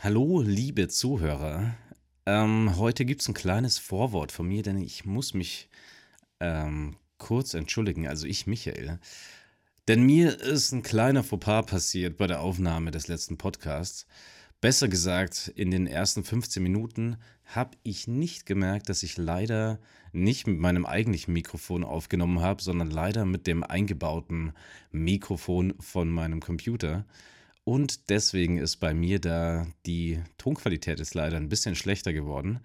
Hallo, liebe Zuhörer. Ähm, heute gibt es ein kleines Vorwort von mir, denn ich muss mich ähm, kurz entschuldigen, also ich, Michael. Denn mir ist ein kleiner Fauxpas passiert bei der Aufnahme des letzten Podcasts. Besser gesagt, in den ersten 15 Minuten habe ich nicht gemerkt, dass ich leider nicht mit meinem eigentlichen Mikrofon aufgenommen habe, sondern leider mit dem eingebauten Mikrofon von meinem Computer. Und deswegen ist bei mir da die Tonqualität ist leider ein bisschen schlechter geworden.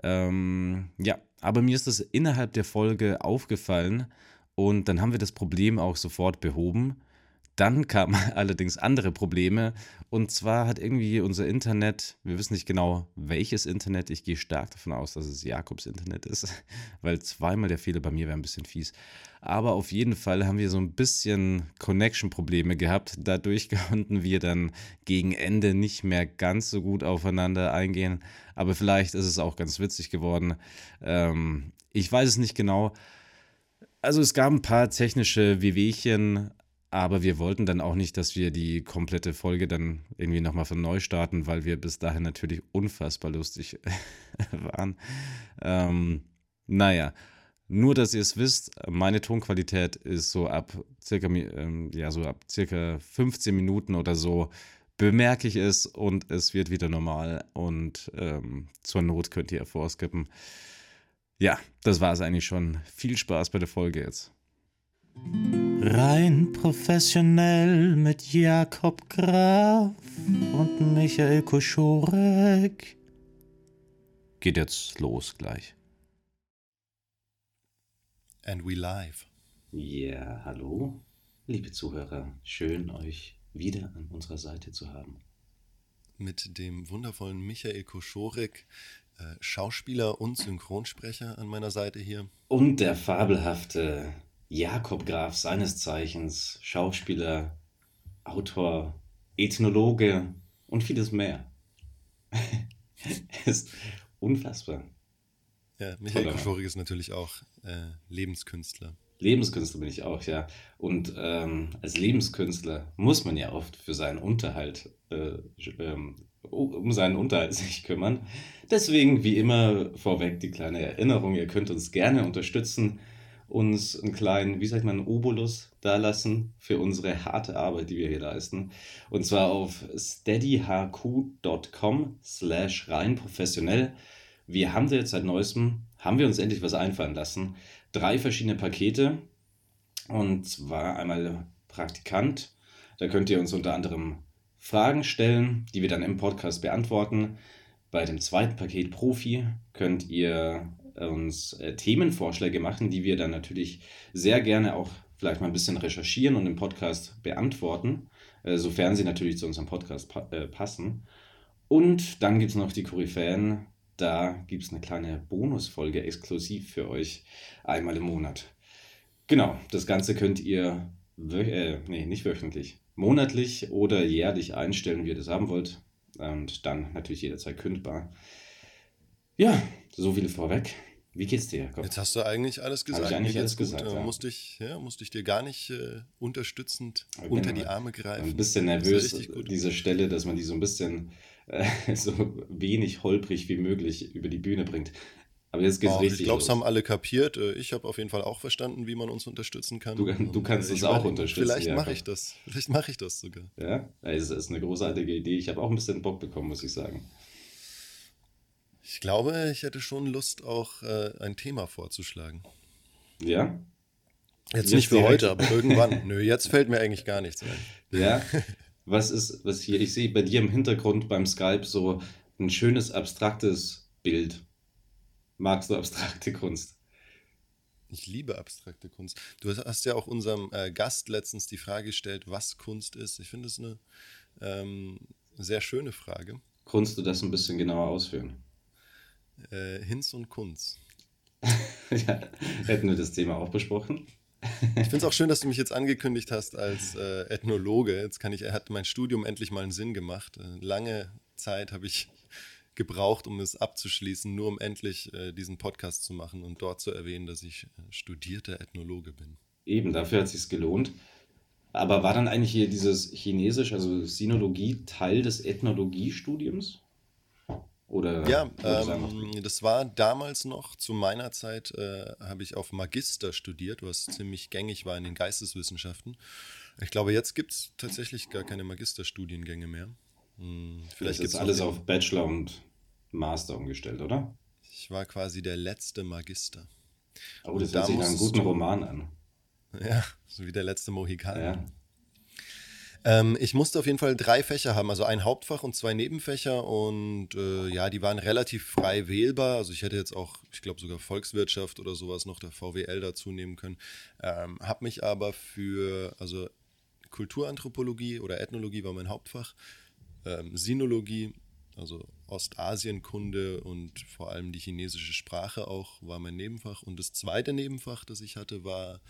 Ähm, ja, aber mir ist das innerhalb der Folge aufgefallen und dann haben wir das Problem auch sofort behoben. Dann kamen allerdings andere Probleme. Und zwar hat irgendwie unser Internet, wir wissen nicht genau welches Internet, ich gehe stark davon aus, dass es Jakobs Internet ist, weil zweimal der Fehler bei mir wäre ein bisschen fies. Aber auf jeden Fall haben wir so ein bisschen Connection-Probleme gehabt. Dadurch konnten wir dann gegen Ende nicht mehr ganz so gut aufeinander eingehen. Aber vielleicht ist es auch ganz witzig geworden. Ähm, ich weiß es nicht genau. Also es gab ein paar technische Wehwehchen, aber wir wollten dann auch nicht, dass wir die komplette Folge dann irgendwie nochmal von neu starten, weil wir bis dahin natürlich unfassbar lustig waren. Ähm, naja, nur dass ihr es wisst, meine Tonqualität ist so ab circa, ähm, ja, so ab circa 15 Minuten oder so bemerke ich es und es wird wieder normal und ähm, zur Not könnt ihr vorskippen. Ja, das war es eigentlich schon. Viel Spaß bei der Folge jetzt. Rein professionell mit Jakob Graf und Michael Koschorek. Geht jetzt los gleich. And we live. Ja, hallo, liebe Zuhörer. Schön, euch wieder an unserer Seite zu haben. Mit dem wundervollen Michael Koschorek, äh, Schauspieler und Synchronsprecher an meiner Seite hier. Und der fabelhafte Jakob Graf, seines Zeichens Schauspieler, Autor, Ethnologe und vieles mehr. ist unfassbar. Ja, Michael Koschorek ist natürlich auch äh, Lebenskünstler. Lebenskünstler bin ich auch, ja. Und ähm, als Lebenskünstler muss man ja oft für seinen Unterhalt, äh, ähm, um seinen Unterhalt sich kümmern. Deswegen, wie immer, vorweg die kleine Erinnerung, ihr könnt uns gerne unterstützen uns einen kleinen, wie sagt man, Obolus dalassen für unsere harte Arbeit, die wir hier leisten. Und zwar auf steadyhq.com slash rein professionell. Wir haben da jetzt seit neuestem, haben wir uns endlich was einfallen lassen. Drei verschiedene Pakete. Und zwar einmal Praktikant. Da könnt ihr uns unter anderem Fragen stellen, die wir dann im Podcast beantworten. Bei dem zweiten Paket Profi könnt ihr uns äh, Themenvorschläge machen, die wir dann natürlich sehr gerne auch vielleicht mal ein bisschen recherchieren und im Podcast beantworten, äh, sofern sie natürlich zu unserem Podcast äh, passen. Und dann gibt es noch die Koryphäen. Da gibt es eine kleine Bonusfolge exklusiv für euch einmal im Monat. Genau, das Ganze könnt ihr, äh, nee, nicht wöchentlich, monatlich oder jährlich einstellen, wie ihr das haben wollt. Und dann natürlich jederzeit kündbar. Ja, so viel vorweg. Wie geht's dir, Jakob? Jetzt hast du eigentlich alles gesagt. Hab ich eigentlich alles gesagt, gut. ja. Musste ich, ja, musste ich dir gar nicht äh, unterstützend ja, unter die Arme greifen. Ein bisschen nervös, diese Stelle, dass man die so ein bisschen äh, so wenig holprig wie möglich über die Bühne bringt. Aber jetzt geht's oh, richtig Ich glaube, es haben alle kapiert. Äh, ich habe auf jeden Fall auch verstanden, wie man uns unterstützen kann. Du, du kannst es auch unterstützen. Vielleicht mache ich das. Vielleicht mache ich das sogar. Ja, es ist eine großartige Idee. Ich habe auch ein bisschen Bock bekommen, muss ich sagen. Ich glaube, ich hätte schon Lust, auch äh, ein Thema vorzuschlagen. Ja? Jetzt, jetzt nicht für heute, aber irgendwann. Nö, jetzt fällt mir eigentlich gar nichts ein. Ja? Was ist, was hier, ich sehe bei dir im Hintergrund beim Skype so ein schönes abstraktes Bild. Magst du abstrakte Kunst? Ich liebe abstrakte Kunst. Du hast ja auch unserem äh, Gast letztens die Frage gestellt, was Kunst ist. Ich finde es eine ähm, sehr schöne Frage. Kunst du das ein bisschen genauer ausführen? Äh, Hinz und Kunz. ja, hätten wir das Thema auch besprochen. ich finde es auch schön, dass du mich jetzt angekündigt hast als äh, Ethnologe. Jetzt kann ich, hat mein Studium endlich mal einen Sinn gemacht. Äh, lange Zeit habe ich gebraucht, um es abzuschließen, nur um endlich äh, diesen Podcast zu machen und dort zu erwähnen, dass ich äh, studierter Ethnologe bin. Eben, dafür hat es sich gelohnt. Aber war dann eigentlich hier dieses Chinesisch, also Sinologie, Teil des Ethnologiestudiums? Oder ja, ähm, das war damals noch, zu meiner Zeit äh, habe ich auf Magister studiert, was ziemlich gängig war in den Geisteswissenschaften. Ich glaube, jetzt gibt es tatsächlich gar keine Magisterstudiengänge mehr. Hm, vielleicht gibt es alles auf Bachelor und Master umgestellt, oder? Ich war quasi der letzte Magister. Oh, das hört sich einen guten Roman an. Ja, so wie der letzte Mohikan. Ja. Ähm, ich musste auf jeden Fall drei Fächer haben, also ein Hauptfach und zwei Nebenfächer und äh, ja, die waren relativ frei wählbar. Also ich hätte jetzt auch, ich glaube sogar Volkswirtschaft oder sowas noch der VWL dazu nehmen können. Ähm, habe mich aber für, also Kulturanthropologie oder Ethnologie war mein Hauptfach, ähm, Sinologie, also Ostasienkunde und vor allem die chinesische Sprache auch war mein Nebenfach. Und das zweite Nebenfach, das ich hatte, war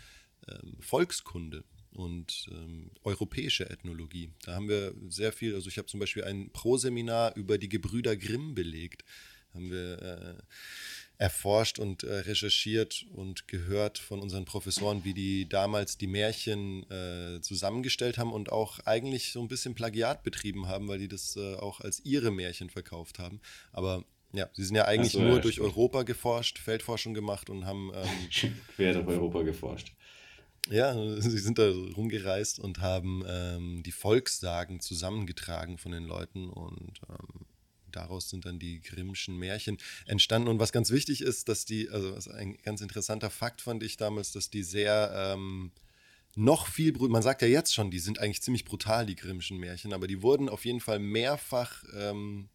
ähm, Volkskunde und ähm, europäische Ethnologie. Da haben wir sehr viel, also ich habe zum Beispiel ein Pro-Seminar über die Gebrüder Grimm belegt. Haben wir äh, erforscht und äh, recherchiert und gehört von unseren Professoren, wie die damals die Märchen äh, zusammengestellt haben und auch eigentlich so ein bisschen Plagiat betrieben haben, weil die das äh, auch als ihre Märchen verkauft haben. Aber ja, sie sind ja eigentlich so, nur ja, durch stimmt. Europa geforscht, Feldforschung gemacht und haben. Ähm, Quer durch Europa geforscht. Ja, sie sind da rumgereist und haben ähm, die Volkssagen zusammengetragen von den Leuten und ähm, daraus sind dann die Grimmschen Märchen entstanden. Und was ganz wichtig ist, dass die, also ein ganz interessanter Fakt fand ich damals, dass die sehr ähm, noch viel, man sagt ja jetzt schon, die sind eigentlich ziemlich brutal, die Grimmschen Märchen, aber die wurden auf jeden Fall mehrfach ähm,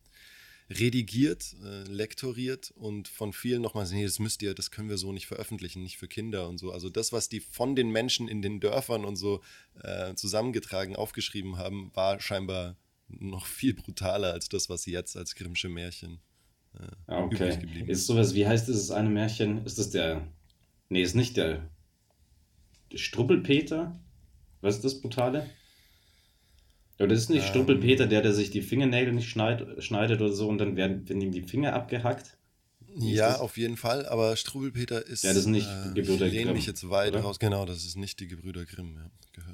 redigiert, äh, lektoriert und von vielen nochmal, nee, das müsst ihr, das können wir so nicht veröffentlichen, nicht für Kinder und so. Also das, was die von den Menschen in den Dörfern und so äh, zusammengetragen, aufgeschrieben haben, war scheinbar noch viel brutaler als das, was sie jetzt als Grimmsche Märchen äh, ah, okay. übrig geblieben ist. Ist sowas, wie heißt dieses eine Märchen? Ist das der, nee, ist nicht der, der Struppelpeter? Was ist das Brutale? Ja, das ist nicht ähm, Struppelpeter, der, der sich die Fingernägel nicht schneid, schneidet oder so und dann werden, werden ihm die Finger abgehackt. ja, auf jeden Fall, aber Strubbelpeter ist. Ja, das ist nicht äh, Gebrüder Grimm. Ich lehne mich jetzt weit oder? raus. Genau, das ist nicht die Gebrüder Grimm.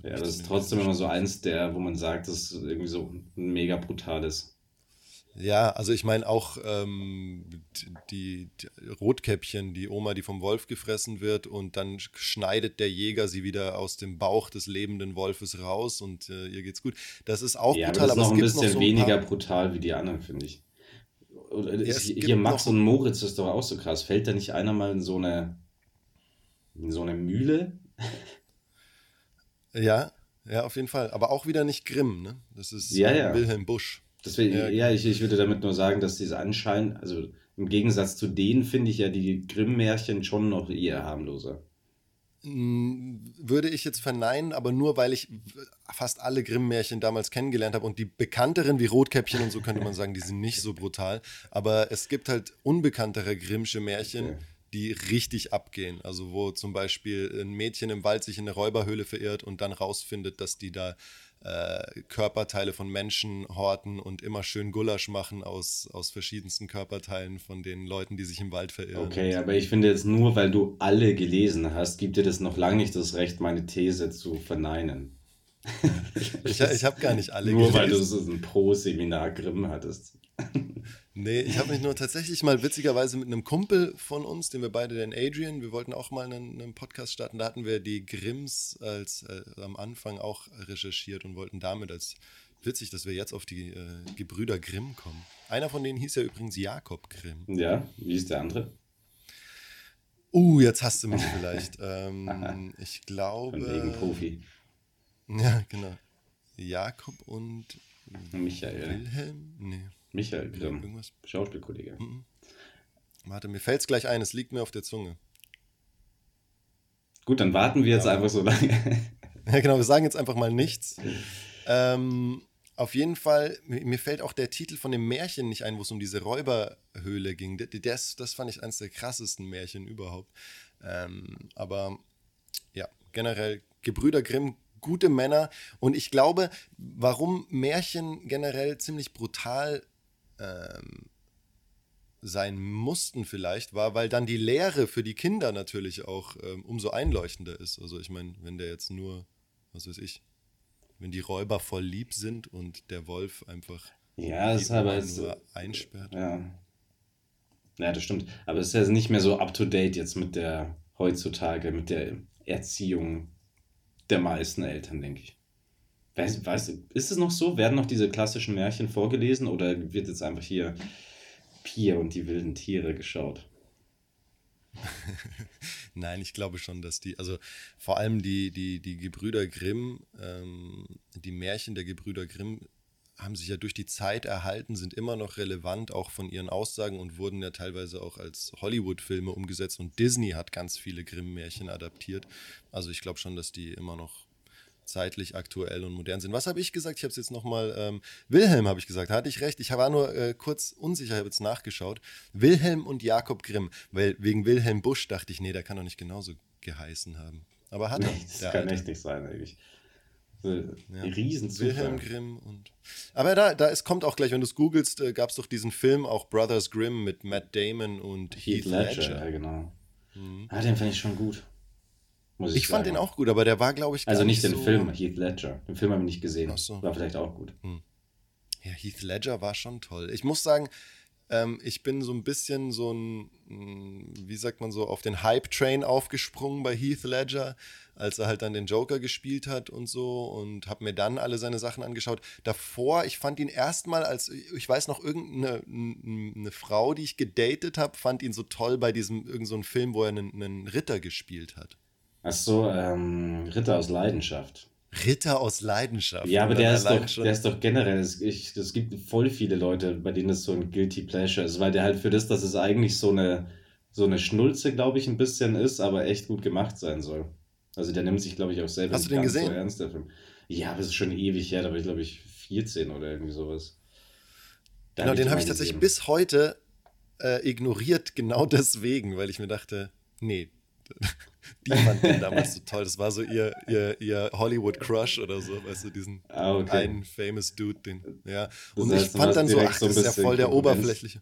Ja, ja das ist trotzdem immer so eins der, wo man sagt, das ist irgendwie so mega brutales. Ja, also ich meine auch ähm, die, die, Rotkäppchen, die Oma, die vom Wolf gefressen wird und dann schneidet der Jäger sie wieder aus dem Bauch des lebenden Wolfes raus und äh, ihr geht's gut. Das ist auch ja, brutal, aber, das ist noch ein bisschen so ein weniger brutal wie die anderen, finde ich. Oder ja, ist, hier Max und Moritz ist doch auch so krass. Fällt da nicht einer mal in so eine in so eine Mühle? Ja, ja, auf jeden Fall. Aber auch wieder nicht Grimm, ne? Das ist ja, ja. Wilhelm Busch. Deswegen, ja, ja ich, ich würde damit nur sagen, dass diese Anschein, also im Gegensatz zu denen finde ich ja die Grimm-Märchen schon noch eher harmloser. Mm, würde ich jetzt verneinen, aber nur weil ich fast alle Grimm-Märchen damals kennengelernt habe und die bekannteren wie Rotkäppchen und so könnte man sagen, die sind nicht so brutal. Aber es gibt halt unbekanntere Grimmsche Märchen, okay. die richtig abgehen. Also wo zum Beispiel ein Mädchen im Wald sich in eine Räuberhöhle verirrt und dann rausfindet, dass die da äh, Körperteile von Menschen horten und immer schön Gulasch machen aus, aus verschiedensten Körperteilen von den Leuten, die sich im Wald verirren. Okay, aber ich finde jetzt nur, weil du alle gelesen hast, gibt dir das noch lange nicht das Recht, meine These zu verneinen. ich ich habe gar nicht alle nur gelesen. Nur weil du so ein Pro-Seminar Grimm hattest. Nee, ich habe mich nur tatsächlich mal witzigerweise mit einem Kumpel von uns, den wir beide, den Adrian, wir wollten auch mal einen, einen Podcast starten. Da hatten wir die Grimms als äh, am Anfang auch recherchiert und wollten damit als witzig, dass wir jetzt auf die äh, Gebrüder Grimm kommen. Einer von denen hieß ja übrigens Jakob Grimm. Ja, wie ist der andere? Uh, jetzt hast du mich vielleicht. ähm, ich glaube. Von wegen Profi. Ja, genau. Jakob und Michael. Wilhelm? Nee. Michael Grimm, Irgendwas? Schauspielkollege. Mhm. Warte, mir fällt es gleich ein, es liegt mir auf der Zunge. Gut, dann warten wir jetzt ja. einfach so lange. ja, genau, wir sagen jetzt einfach mal nichts. Ähm, auf jeden Fall, mir fällt auch der Titel von dem Märchen nicht ein, wo es um diese Räuberhöhle ging. Das, das fand ich eines der krassesten Märchen überhaupt. Ähm, aber ja, generell Gebrüder Grimm gute Männer. Und ich glaube, warum Märchen generell ziemlich brutal ähm, sein mussten vielleicht, war, weil dann die Lehre für die Kinder natürlich auch ähm, umso einleuchtender ist. Also ich meine, wenn der jetzt nur, was weiß ich, wenn die Räuber voll lieb sind und der Wolf einfach ja, das aber nur einsperrt. Ja. ja, das stimmt. Aber es ist ja nicht mehr so up to date jetzt mit der heutzutage, mit der Erziehung der meisten Eltern, denke ich. Weiß, weiß, ist es noch so? Werden noch diese klassischen Märchen vorgelesen oder wird jetzt einfach hier Pia und die wilden Tiere geschaut? Nein, ich glaube schon, dass die, also vor allem die, die, die Gebrüder Grimm, ähm, die Märchen der Gebrüder Grimm haben sich ja durch die Zeit erhalten, sind immer noch relevant, auch von ihren Aussagen und wurden ja teilweise auch als Hollywood-Filme umgesetzt und Disney hat ganz viele Grimm-Märchen adaptiert. Also ich glaube schon, dass die immer noch zeitlich aktuell und modern sind. Was habe ich gesagt? Ich habe es jetzt nochmal, ähm, Wilhelm habe ich gesagt, hatte ich recht. Ich war nur äh, kurz unsicher, habe jetzt nachgeschaut. Wilhelm und Jakob Grimm, weil wegen Wilhelm Busch dachte ich, nee, der kann doch nicht genauso geheißen haben. Aber hat er. das kann Alte. echt nicht sein, eigentlich. Ja. Riesenzufall. Wilhelm Grimm und. Aber da, da es kommt auch gleich, wenn du es googelst, äh, gab es doch diesen Film, auch Brothers Grimm mit Matt Damon und Heath, Heath Ledger. Ledger. Ja, genau. Mhm. Ah, den fand ich schon gut. Ich, ich fand den auch gut, aber der war, glaube ich, Also nicht, nicht den so Film, Heath Ledger. Den Film habe ich nicht gesehen. Ach so. War vielleicht auch gut. Hm. Ja, Heath Ledger war schon toll. Ich muss sagen, ähm, ich bin so ein bisschen so ein, hm, wie sagt man so, auf den Hype-Train aufgesprungen bei Heath Ledger, als er halt dann den Joker gespielt hat und so und habe mir dann alle seine Sachen angeschaut. Davor, ich fand ihn erstmal als, ich weiß noch, irgendeine eine Frau, die ich gedatet habe, fand ihn so toll bei diesem, irgendein so Film, wo er einen, einen Ritter gespielt hat. Ach so, ähm, Ritter aus Leidenschaft. Ritter aus Leidenschaft. Ja, aber der ist, doch, der ist doch generell, es, ich, es gibt voll viele Leute, bei denen es so ein Guilty Pleasure ist, weil der halt für das, dass es eigentlich so eine, so eine Schnulze, glaube ich, ein bisschen ist, aber echt gut gemacht sein soll. Also der nimmt sich, glaube ich, auch selber Hast du den gesehen? so ernst, der Film. Ja, aber es ist schon ewig her, da war ich, glaube ich, 14 oder irgendwie sowas. Da genau, hab den habe ich tatsächlich bis heute äh, ignoriert, genau deswegen, weil ich mir dachte, nee, die fand den damals so toll. Das war so ihr, ihr, ihr Hollywood-Crush oder so, weißt du, diesen ah, okay. einen famous Dude, den, ja. Und das heißt, ich fand dann so, ach, das ist ja voll der oberflächliche.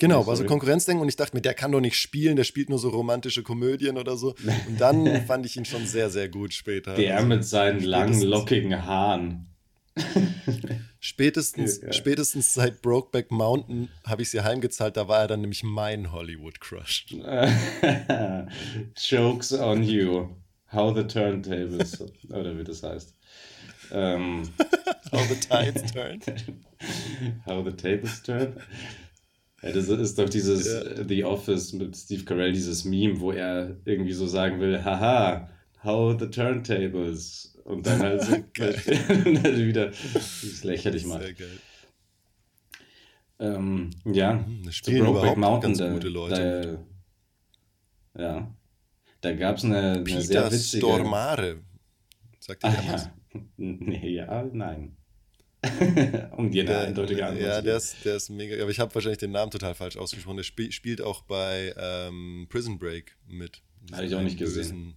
Genau, war so Konkurrenzdenken und ich dachte mir, der kann doch nicht spielen, der spielt nur so romantische Komödien oder so. Und dann fand ich ihn schon sehr, sehr gut später. Der also, mit seinen langen, lockigen Haaren. Spätestens, ja. spätestens seit Brokeback Mountain habe ich sie heimgezahlt, da war er dann nämlich mein Hollywood-Crush. Jokes on you. How the turntables, oder wie das heißt. Ähm, How the tides turn. How the tables turn. Ja, das ist doch dieses ja. The Office mit Steve Carell, dieses Meme, wo er irgendwie so sagen will, haha, how the turntables und dann halt so halt wieder lächerlich macht. Sehr geil. Ähm, ja, hm, das Spiel Brokeback Mountain, ganz gute Leute. Da, ja, da gab es eine, eine sehr witzige... Stormare, sagt ihr ah, ja. Nee, ja, nein. um dir eine eindeutige Antwort Ja, der ist, der ist mega. Aber ich habe wahrscheinlich den Namen total falsch ausgesprochen. Der spiel, spielt auch bei ähm, Prison Break mit. Habe ich auch nicht gesehen.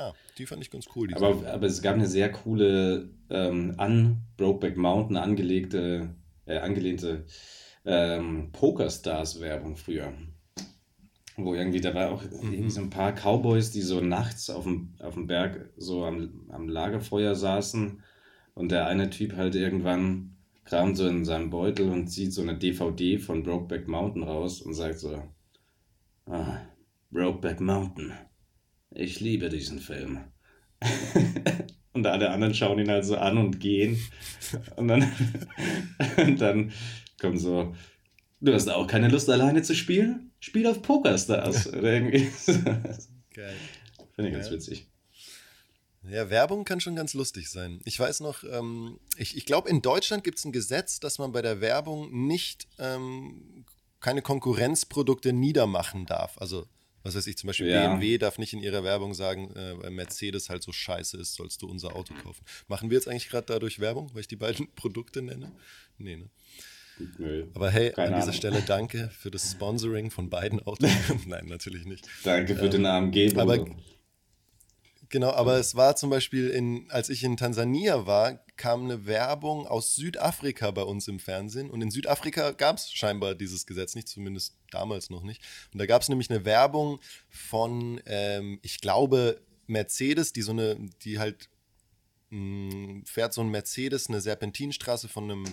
Ah, die fand ich ganz cool. Aber, aber, es gab eine sehr coole ähm, an Brokeback Mountain angelegte, äh, angelehnte ähm, Pokerstars-Werbung früher. Wo irgendwie, da war auch mhm. irgendwie so ein paar Cowboys, die so nachts auf dem, auf dem Berg so am, am Lagerfeuer saßen und der eine Typ halt irgendwann kramt so in seinem Beutel und zieht so eine DVD von Brokeback Mountain raus und sagt so, ah, Brokeback Mountain ich liebe diesen Film. und alle anderen schauen ihn halt so an und gehen. Und dann, und dann kommt so, du hast auch keine Lust alleine zu spielen? Spiel auf Pokerstars. Oder irgendwie. Geil. Finde ich ganz witzig. Ja, Werbung kann schon ganz lustig sein. Ich weiß noch, ähm, ich, ich glaube, in Deutschland gibt es ein Gesetz, dass man bei der Werbung nicht ähm, keine Konkurrenzprodukte niedermachen darf. Also was weiß ich, zum Beispiel ja. BMW darf nicht in ihrer Werbung sagen, äh, weil Mercedes halt so scheiße ist, sollst du unser Auto kaufen. Machen wir jetzt eigentlich gerade dadurch Werbung, weil ich die beiden Produkte nenne? Nee, ne? Nö, Aber hey, an dieser Ahnung. Stelle danke für das Sponsoring von beiden Autos. Nein, natürlich nicht. Danke für ähm, den AMG. Aber Genau, aber es war zum Beispiel, in, als ich in Tansania war, kam eine Werbung aus Südafrika bei uns im Fernsehen. Und in Südafrika gab es scheinbar dieses Gesetz nicht, zumindest damals noch nicht. Und da gab es nämlich eine Werbung von, ähm, ich glaube, Mercedes, die so eine, die halt mh, fährt so ein Mercedes eine Serpentinstraße von einem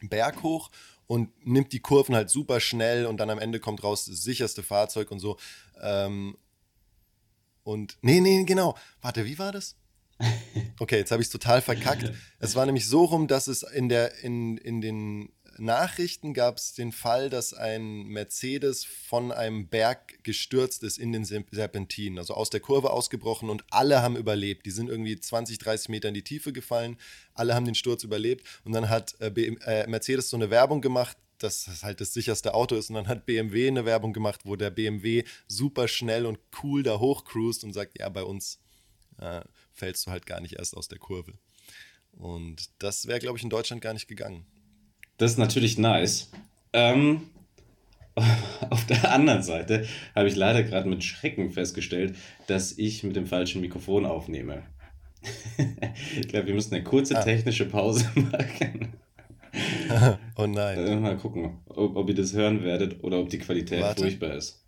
Berg hoch und nimmt die Kurven halt super schnell und dann am Ende kommt raus das sicherste Fahrzeug und so. Ähm, und nee, nee, genau. Warte, wie war das? Okay, jetzt habe ich es total verkackt. Es war nämlich so rum, dass es in, der, in, in den Nachrichten gab es den Fall, dass ein Mercedes von einem Berg gestürzt ist in den Serpentinen, also aus der Kurve ausgebrochen und alle haben überlebt. Die sind irgendwie 20, 30 Meter in die Tiefe gefallen, alle haben den Sturz überlebt und dann hat äh, äh Mercedes so eine Werbung gemacht, dass das halt das sicherste Auto ist und dann hat BMW eine Werbung gemacht, wo der BMW super schnell und cool da hochcruist und sagt, ja, bei uns äh, fällst du halt gar nicht erst aus der Kurve. Und das wäre, glaube ich, in Deutschland gar nicht gegangen. Das ist natürlich nice. Ähm, auf der anderen Seite habe ich leider gerade mit Schrecken festgestellt, dass ich mit dem falschen Mikrofon aufnehme. ich glaube, wir müssen eine kurze ah. technische Pause machen. oh nein. Äh, mal gucken, ob, ob, ihr das hören werdet oder ob die Qualität Warte. furchtbar ist.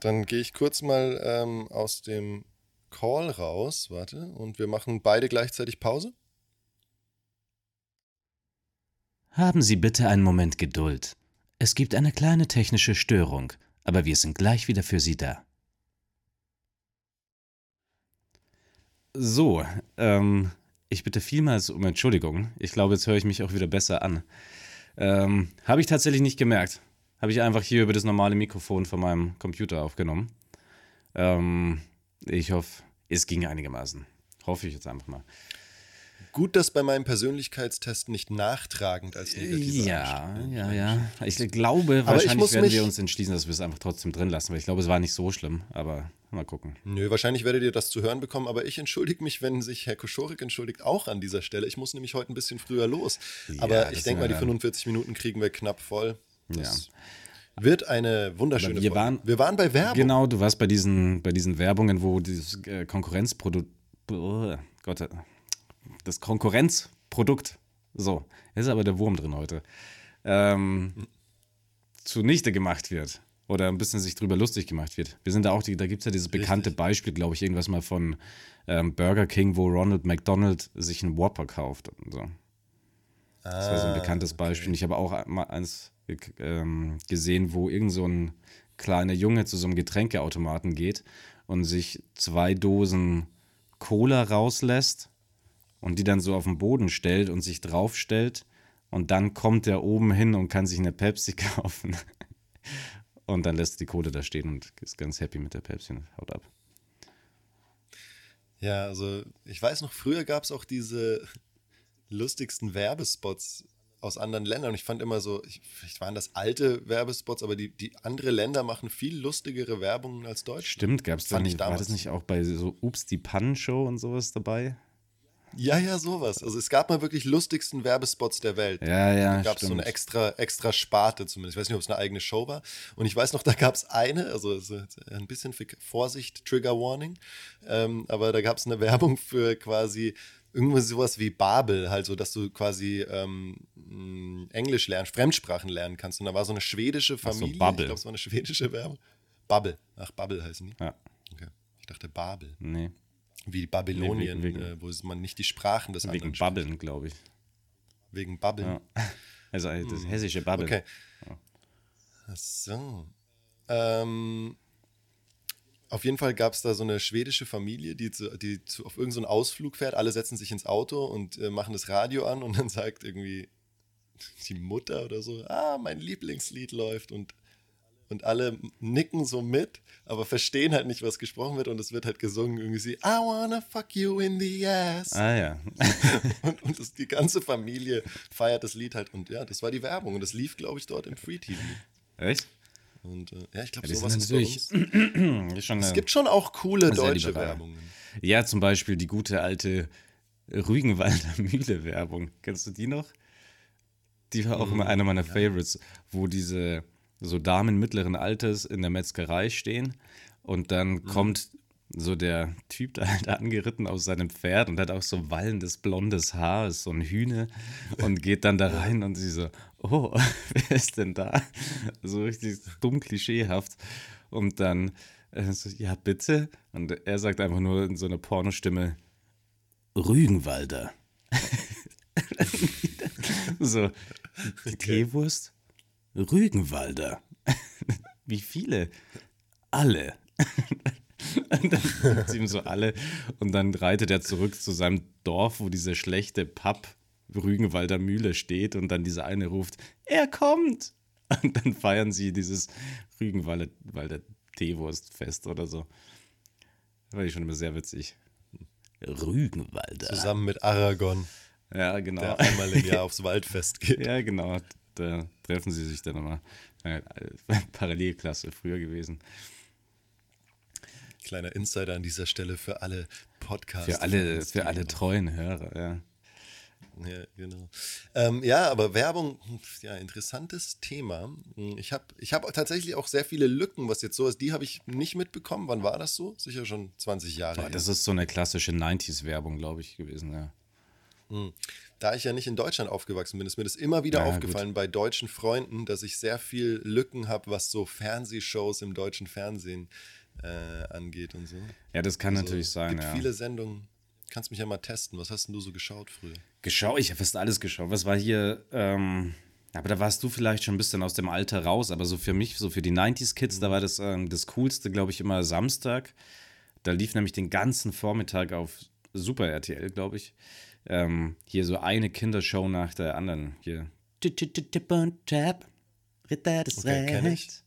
Dann gehe ich kurz mal ähm, aus dem Call raus. Warte. Und wir machen beide gleichzeitig Pause. Haben Sie bitte einen Moment Geduld. Es gibt eine kleine technische Störung, aber wir sind gleich wieder für Sie da. So, ähm, ich bitte vielmals um Entschuldigung. Ich glaube, jetzt höre ich mich auch wieder besser an. Ähm, Habe ich tatsächlich nicht gemerkt. Habe ich einfach hier über das normale Mikrofon von meinem Computer aufgenommen. Ähm, ich hoffe, es ging einigermaßen. Hoffe ich jetzt einfach mal. Gut, dass bei meinem Persönlichkeitstest nicht nachtragend als negativ Ja, ja, ja. Ich glaube, aber wahrscheinlich ich werden wir uns entschließen, dass wir es einfach trotzdem drin lassen, weil ich glaube, es war nicht so schlimm, aber mal gucken. Nö, wahrscheinlich werdet ihr das zu hören bekommen, aber ich entschuldige mich, wenn sich Herr Koschorik entschuldigt, auch an dieser Stelle. Ich muss nämlich heute ein bisschen früher los. Ja, aber ich denke mal, die 45 Minuten kriegen wir knapp voll. Das ja. Wird eine wunderschöne wir waren, wir waren bei Werbung. Genau, du warst bei diesen, bei diesen Werbungen, wo dieses äh, Konkurrenzprodukt. Gott, das Konkurrenzprodukt, so, ist aber der Wurm drin heute, ähm, zunichte gemacht wird oder ein bisschen sich drüber lustig gemacht wird. Wir sind da auch, die, da gibt es ja dieses bekannte Richtig. Beispiel, glaube ich, irgendwas mal von ähm, Burger King, wo Ronald McDonald sich einen Whopper kauft und so. Ah, das war so ein ah, bekanntes okay. Beispiel. Ich habe auch mal eins ähm, gesehen, wo irgend so ein kleiner Junge zu so einem Getränkeautomaten geht und sich zwei Dosen Cola rauslässt und die dann so auf den Boden stellt und sich draufstellt und dann kommt er oben hin und kann sich eine Pepsi kaufen. und dann lässt die Kohle da stehen und ist ganz happy mit der Pepsi und haut ab. Ja, also ich weiß noch, früher gab es auch diese lustigsten Werbespots aus anderen Ländern. Und ich fand immer so, ich, vielleicht waren das alte Werbespots, aber die, die andere Länder machen viel lustigere Werbungen als Deutschland. Stimmt, gab es da nicht, war das nicht auch bei so Ups, die Pannenshow und sowas dabei? Ja, ja, sowas. Also es gab mal wirklich lustigsten Werbespots der Welt. Ja, ja. Da gab es so eine extra, extra Sparte zumindest. Ich weiß nicht, ob es eine eigene Show war. Und ich weiß noch, da gab es eine, also ein bisschen Vorsicht, Trigger Warning. Ähm, aber da gab es eine Werbung für quasi irgendwas sowas wie Babel, halt so, dass du quasi ähm, Englisch lernst, Fremdsprachen lernen kannst. Und da war so eine schwedische Familie. So, Bubble. Ich glaube, es war eine schwedische Werbung. Bubble. Ach, Bubble heißen die. Ja. Okay. Ich dachte Babel. Nee. Wie Babylonien, nee, wegen, äh, wo man nicht die Sprachen des Wegen Babbeln, glaube ich. Wegen Babbeln? Ja. Also das hm. hessische Babbeln. Okay. Ja. Ach so. Ähm, auf jeden Fall gab es da so eine schwedische Familie, die, zu, die zu, auf irgendeinen so Ausflug fährt. Alle setzen sich ins Auto und äh, machen das Radio an und dann sagt irgendwie die Mutter oder so, ah, mein Lieblingslied läuft und und alle nicken so mit, aber verstehen halt nicht, was gesprochen wird und es wird halt gesungen irgendwie I wanna fuck you in the ass. Ah ja. und, und das, die ganze Familie feiert das Lied halt und ja, das war die Werbung und das lief, glaube ich, dort im Free TV. Echt? Und äh, ja, ich glaube, ja, sowas ist natürlich. schon es gibt schon auch coole deutsche Werbungen. Ja, zum Beispiel die gute alte Rügenwalder Mühle-Werbung. Kennst du die noch? Die war auch mm, immer eine meiner ja. Favorites, wo diese so Damen mittleren Alters in der Metzgerei stehen und dann mhm. kommt so der Typ da halt angeritten auf seinem Pferd und hat auch so wallendes blondes Haar, ist so ein Hühne und geht dann da rein und sie so, oh, wer ist denn da? So richtig dumm klischeehaft. Und dann äh, so, ja, bitte. Und er sagt einfach nur in so einer Pornostimme, Rügenwalder. so, die Teewurst? Rügenwalder. Wie viele? Alle. Und dann sie ihm so alle und dann reitet er zurück zu seinem Dorf, wo diese schlechte Papp Rügenwalder Mühle steht und dann dieser eine ruft, er kommt! Und dann feiern sie dieses Rügenwalder Teewurstfest oder so. Das war ich schon immer sehr witzig. Rügenwalder. Zusammen mit Aragon, Ja, genau. der einmal im Jahr aufs Waldfest geht. Ja, genau. Da treffen sie sich dann nochmal. Ja, Parallelklasse früher gewesen. Kleiner Insider an dieser Stelle für alle Podcasts. Für alle, für alle treuen Hörer, ja. Ja, genau. Ähm, ja, aber Werbung, ja, interessantes Thema. Ich habe ich hab tatsächlich auch sehr viele Lücken, was jetzt so ist. Die habe ich nicht mitbekommen. Wann war das so? Sicher schon 20 Jahre. Boah, das ist so eine klassische 90s-Werbung, glaube ich, gewesen, ja. Da ich ja nicht in Deutschland aufgewachsen bin, ist mir das immer wieder Ja, aufgefallen bei deutschen Freunden, dass ich sehr viel Lücken habe, was so Fernsehshows im deutschen Fernsehen äh, angeht und so. Ja, das kann Also, natürlich sein, gibt ja. viele Sendungen. Kannst mich ja mal testen. Was hast denn du so geschaut früher? Geschaut, ich habe fast alles geschaut. Was war hier, ähm, aber da warst du vielleicht schon ein bisschen aus dem Alter raus, aber so für mich, so für die 90s-Kids, da war das ähm, das Coolste, glaube ich, immer Samstag. Da lief nämlich den ganzen Vormittag auf Super RTL, glaube ich, ähm, hier so eine Kindershow nach der anderen. Hier. Tipp und Tap, Ritter des Okay, ich. Rechts.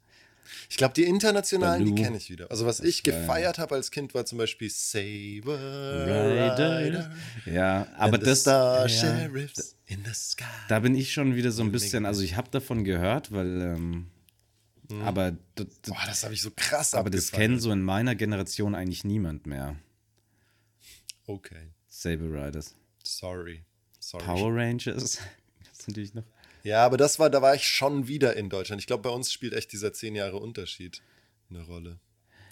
Ich glaube, die internationalen, die Baloo. kenne ich wieder. Also was ich war ja- gefeiert habe als Kind, war zum Beispiel Saber Rider. Rider. Ja, aber das. Star ja, in the sky. Da bin ich schon wieder so ein bisschen, also ich habe davon gehört, weil, ähm, aber, d- d- Boah, das habe ich so krass aber das abgefeiert. kennt so in meiner Generation eigentlich niemand mehr. Okay, Saber Riders. Sorry. Sorry. Power Rangers. Gibt's natürlich noch. Ja, aber das war, da war ich schon wieder in Deutschland. Ich glaube, bei uns spielt echt dieser zehn Jahre Unterschied eine Rolle.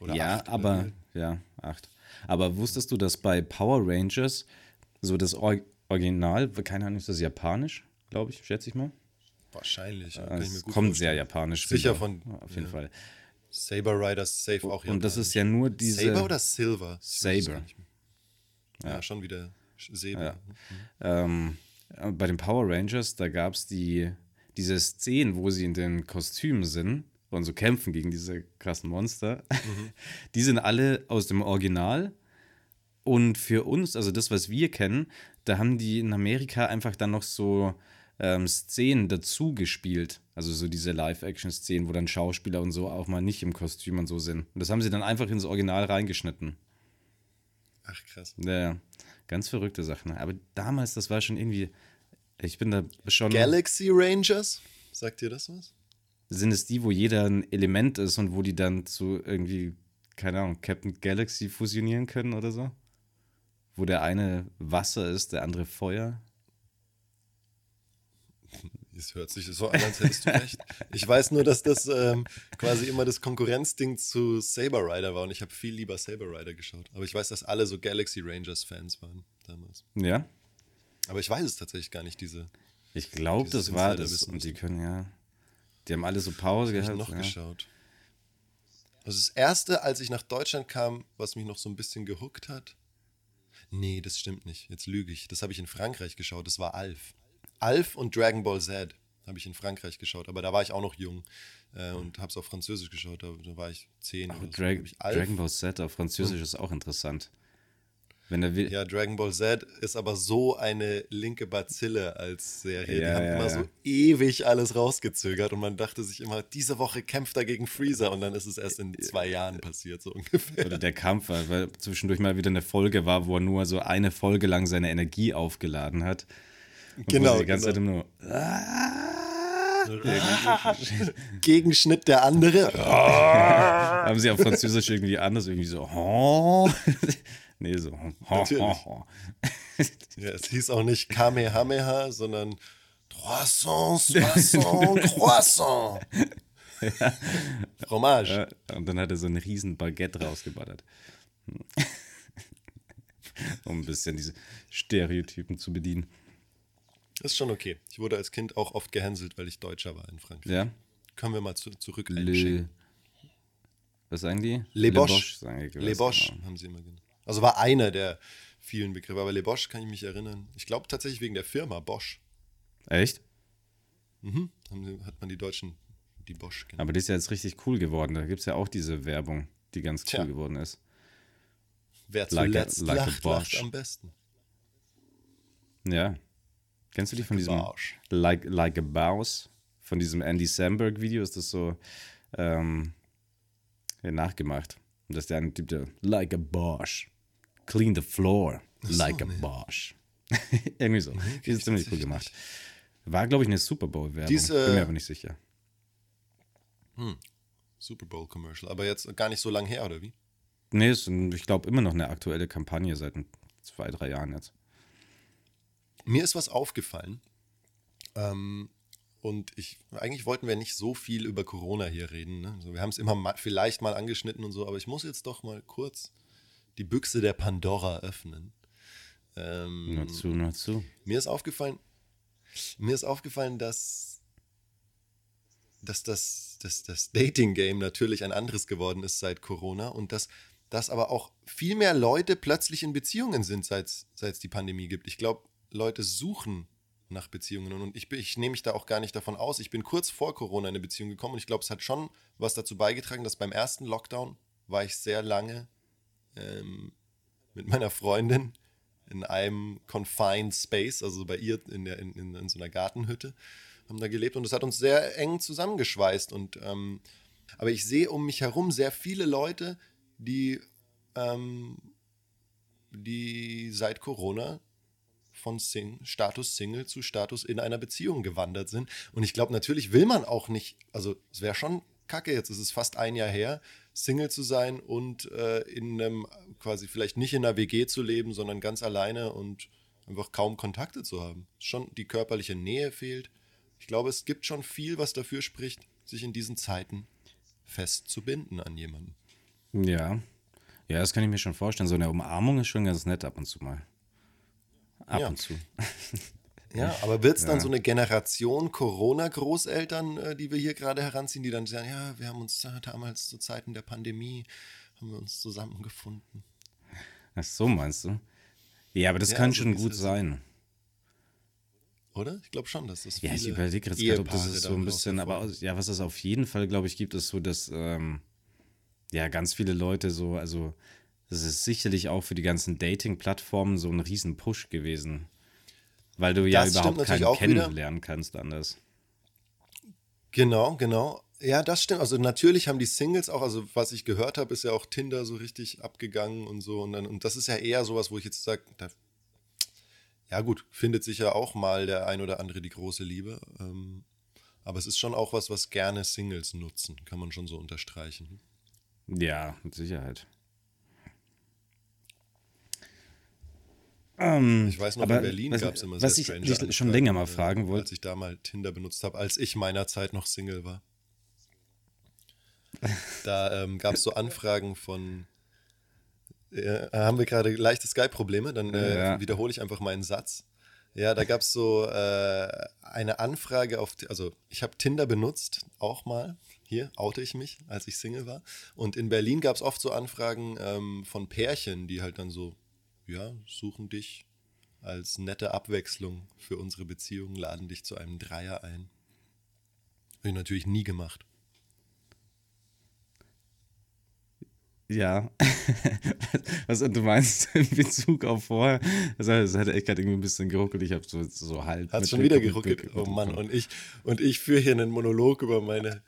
Oder ja, acht aber, ja, acht. Aber wusstest du, dass bei Power Rangers so das Or Original, keine Ahnung, ist das japanisch, glaube ich, schätze ich mal. Wahrscheinlich. ja, mir Es kommt vorstellen. sehr japanisch Sicher von- Ja, Auf jeden ja. Fall. Saber Riders safe auch Und das japanisch. ist ja nur diese. Saber oder Silver? Saber. mehr. Ja, schon wieder Saber. Ja. Ähm, äh, bei den Power Rangers, da gab es die, diese Szenen, wo sie in den Kostümen sind und so kämpfen gegen diese krassen Monster. Die sind alle aus dem Original. Und für uns, also das, was wir kennen, da haben die in Amerika einfach dann noch so ähm, Szenen dazu gespielt. Also so diese Live-Action-Szenen, wo dann Schauspieler und so auch mal nicht im Kostüm und so sind. Und das haben sie dann einfach ins Original reingeschnitten. Ach, krass. Ja, ja. Ganz verrückte Sachen. Aber damals, das war schon irgendwie, ich bin da schon. Galaxy Rangers? Sagt dir das was? Sind es die, wo jeder ein Element ist und wo die dann zu irgendwie, keine Ahnung, Captain Galaxy fusionieren können oder so? Wo der eine Wasser ist, der andere Feuer? Es hört sich so an, als hättest du recht. Ich weiß nur, dass das ähm, quasi immer das Konkurrenzding zu Saber Rider war und ich habe viel lieber Saber Rider geschaut. Aber ich weiß, dass alle so Galaxy Rangers Fans waren damals. Ja. Aber ich weiß es tatsächlich gar nicht, diese. Ich glaube, das war das. Und die können ja. Die haben alle so Pause Hab ich gehabt. noch ja. geschaut. Also das erste, als ich nach Deutschland kam, was mich noch so ein bisschen gehuckt hat. Nee, das stimmt nicht. Jetzt lüge ich. Das habe ich in Frankreich geschaut. Das war Alf. Alf und Dragon Ball Z habe ich in Frankreich geschaut. Aber da war ich auch noch jung äh, und habe es auf Französisch geschaut. Da, da war ich zehn. oder so. Drag Hab ich. Dragon Ball Z auf Französisch ist auch interessant. Wenn er will. Ja, Dragon Ball Z ist aber so eine linke Bazille als Serie. Ja, die haben ja, immer ja. so ewig alles rausgezögert und man dachte sich immer, diese Woche kämpft er gegen Freezer und dann ist es erst in zwei Jahren passiert, so ungefähr. Oder der Kampf weil zwischendurch mal wieder eine Folge war, wo er nur so eine Folge lang seine Energie aufgeladen hat. Genau, Die ganze genau. Zeit nur. Gegenschnitt der andere. Haben sie auf Französisch irgendwie anders, irgendwie so. Nee, so. Ja, es hieß auch nicht Kamehameha, sondern Croissant, Soissant, Croissant. Fromage. Ja, Und dann hat er so ein riesen Baguette rausgeballert. um ein bisschen diese Stereotypen zu bedienen. Ist schon okay. Ich wurde als Kind auch oft gehänselt, weil ich Deutscher war in Frankreich. Ja. Können wir mal zu, zurück Le, was sagen die? Le Bosch. die, Le Bosch genau. haben sie immer genannt. Also war einer der vielen Begriffe. Aber Le Bosch kann ich mich erinnern. Ich glaube tatsächlich wegen der Firma Bosch. Echt? Mhm. Hat man die Deutschen die Bosch genannt. Aber das ist ja jetzt richtig cool geworden. Da gibt es ja auch diese Werbung, die ganz cool Tja. geworden ist. Wer zuletzt like a, like lacht, lacht am besten. Ja. Kennst du die von diesem Bosch. Like, like a Bouse? Von diesem Andy Samberg-Video ist das so ähm, nachgemacht. Und das ist der eine Typ, der Like a Bosch. Clean the floor. Like so, a nee. Bosch. Irgendwie so. Nee, die ist ziemlich cool gemacht. War, glaube ich, eine Super Bowl-Werbung. Äh, Bin mir aber nicht sicher. Hm. Super Bowl-Commercial. Aber jetzt gar nicht so lang her, oder wie? Nee, ist, ich glaube, immer noch eine aktuelle Kampagne seit zwei, drei Jahren jetzt. Mir ist was aufgefallen. Ähm, und ich, eigentlich wollten wir nicht so viel über Corona hier reden. Ne? Also wir haben es immer mal, vielleicht mal angeschnitten und so, aber ich muss jetzt doch mal kurz die Büchse der Pandora öffnen. Ähm, nur zu, nur zu. Mir ist aufgefallen, mir ist aufgefallen, dass, dass das, dass das Dating-Game natürlich ein anderes geworden ist seit Corona und dass, dass aber auch viel mehr Leute plötzlich in Beziehungen sind, seit es die Pandemie gibt. Ich glaube, Leute suchen nach Beziehungen und ich, ich nehme mich da auch gar nicht davon aus. Ich bin kurz vor Corona in eine Beziehung gekommen und ich glaube, es hat schon was dazu beigetragen, dass beim ersten Lockdown war ich sehr lange ähm, mit meiner Freundin in einem confined space, also bei ihr in, der, in, in, in so einer Gartenhütte, haben da gelebt und das hat uns sehr eng zusammengeschweißt. Und ähm, aber ich sehe um mich herum sehr viele Leute, die, ähm, die seit Corona von Sing Status Single zu Status in einer Beziehung gewandert sind. Und ich glaube, natürlich will man auch nicht, also es wäre schon kacke, jetzt ist es fast ein Jahr her, Single zu sein und äh, in einem, quasi vielleicht nicht in einer WG zu leben, sondern ganz alleine und einfach kaum Kontakte zu haben. Schon die körperliche Nähe fehlt. Ich glaube, es gibt schon viel, was dafür spricht, sich in diesen Zeiten festzubinden an jemanden. Ja. Ja, das kann ich mir schon vorstellen. So eine Umarmung ist schon ganz nett ab und zu mal. Ab ja. und zu. Ja, aber wird es dann ja. so eine Generation Corona-Großeltern, äh, die wir hier gerade heranziehen, die dann sagen, ja, wir haben uns damals zu Zeiten der Pandemie, haben wir uns zusammengefunden. Ach so, meinst du? Ja, aber das ja, kann also schon gut sein. Oder? Ich glaube schon, dass das Ja, ich überlege jetzt gerade, ob das ist so ein bisschen, aber ja, was es auf jeden Fall, glaube ich, gibt, ist so, dass ähm, ja ganz viele Leute so, also das ist sicherlich auch für die ganzen Dating-Plattformen so ein riesen Push gewesen. Weil du ja überhaupt keinen kennenlernen wieder. kannst anders. Genau, genau. Ja, das stimmt. Also natürlich haben die Singles auch, also was ich gehört habe, ist ja auch Tinder so richtig abgegangen und so. Und, dann, und das ist ja eher sowas, wo ich jetzt sage, ja gut, findet sich ja auch mal der ein oder andere die große Liebe. Ähm, aber es ist schon auch was, was gerne Singles nutzen, kann man schon so unterstreichen. Ja, mit Sicherheit. Ähm, ich weiß noch, in Berlin gab es immer was sehr strange Was ich schon länger mal fragen wollte. Als ich da mal Tinder benutzt habe, als ich meiner Zeit noch Single war. da ähm, gab es so Anfragen von äh, haben wir gerade leichte Skype-Probleme, dann äh, ja. wiederhole ich einfach meinen Satz. Ja, da gab es so äh, eine Anfrage auf, also ich habe Tinder benutzt, auch mal. Hier oute ich mich, als ich Single war. Und in Berlin gab es oft so Anfragen ähm, von Pärchen, die halt dann so ja, suchen dich als nette Abwechslung für unsere Beziehung, laden dich zu einem Dreier ein. Habe ich natürlich nie gemacht. Ja, was du meinst in Bezug auf vorher, also es hat echt gerade irgendwie ein bisschen geruckelt, ich habe so, so halt. Hat schon wieder geruckelt, oh Mann, und ich, und ich führe hier einen Monolog über meine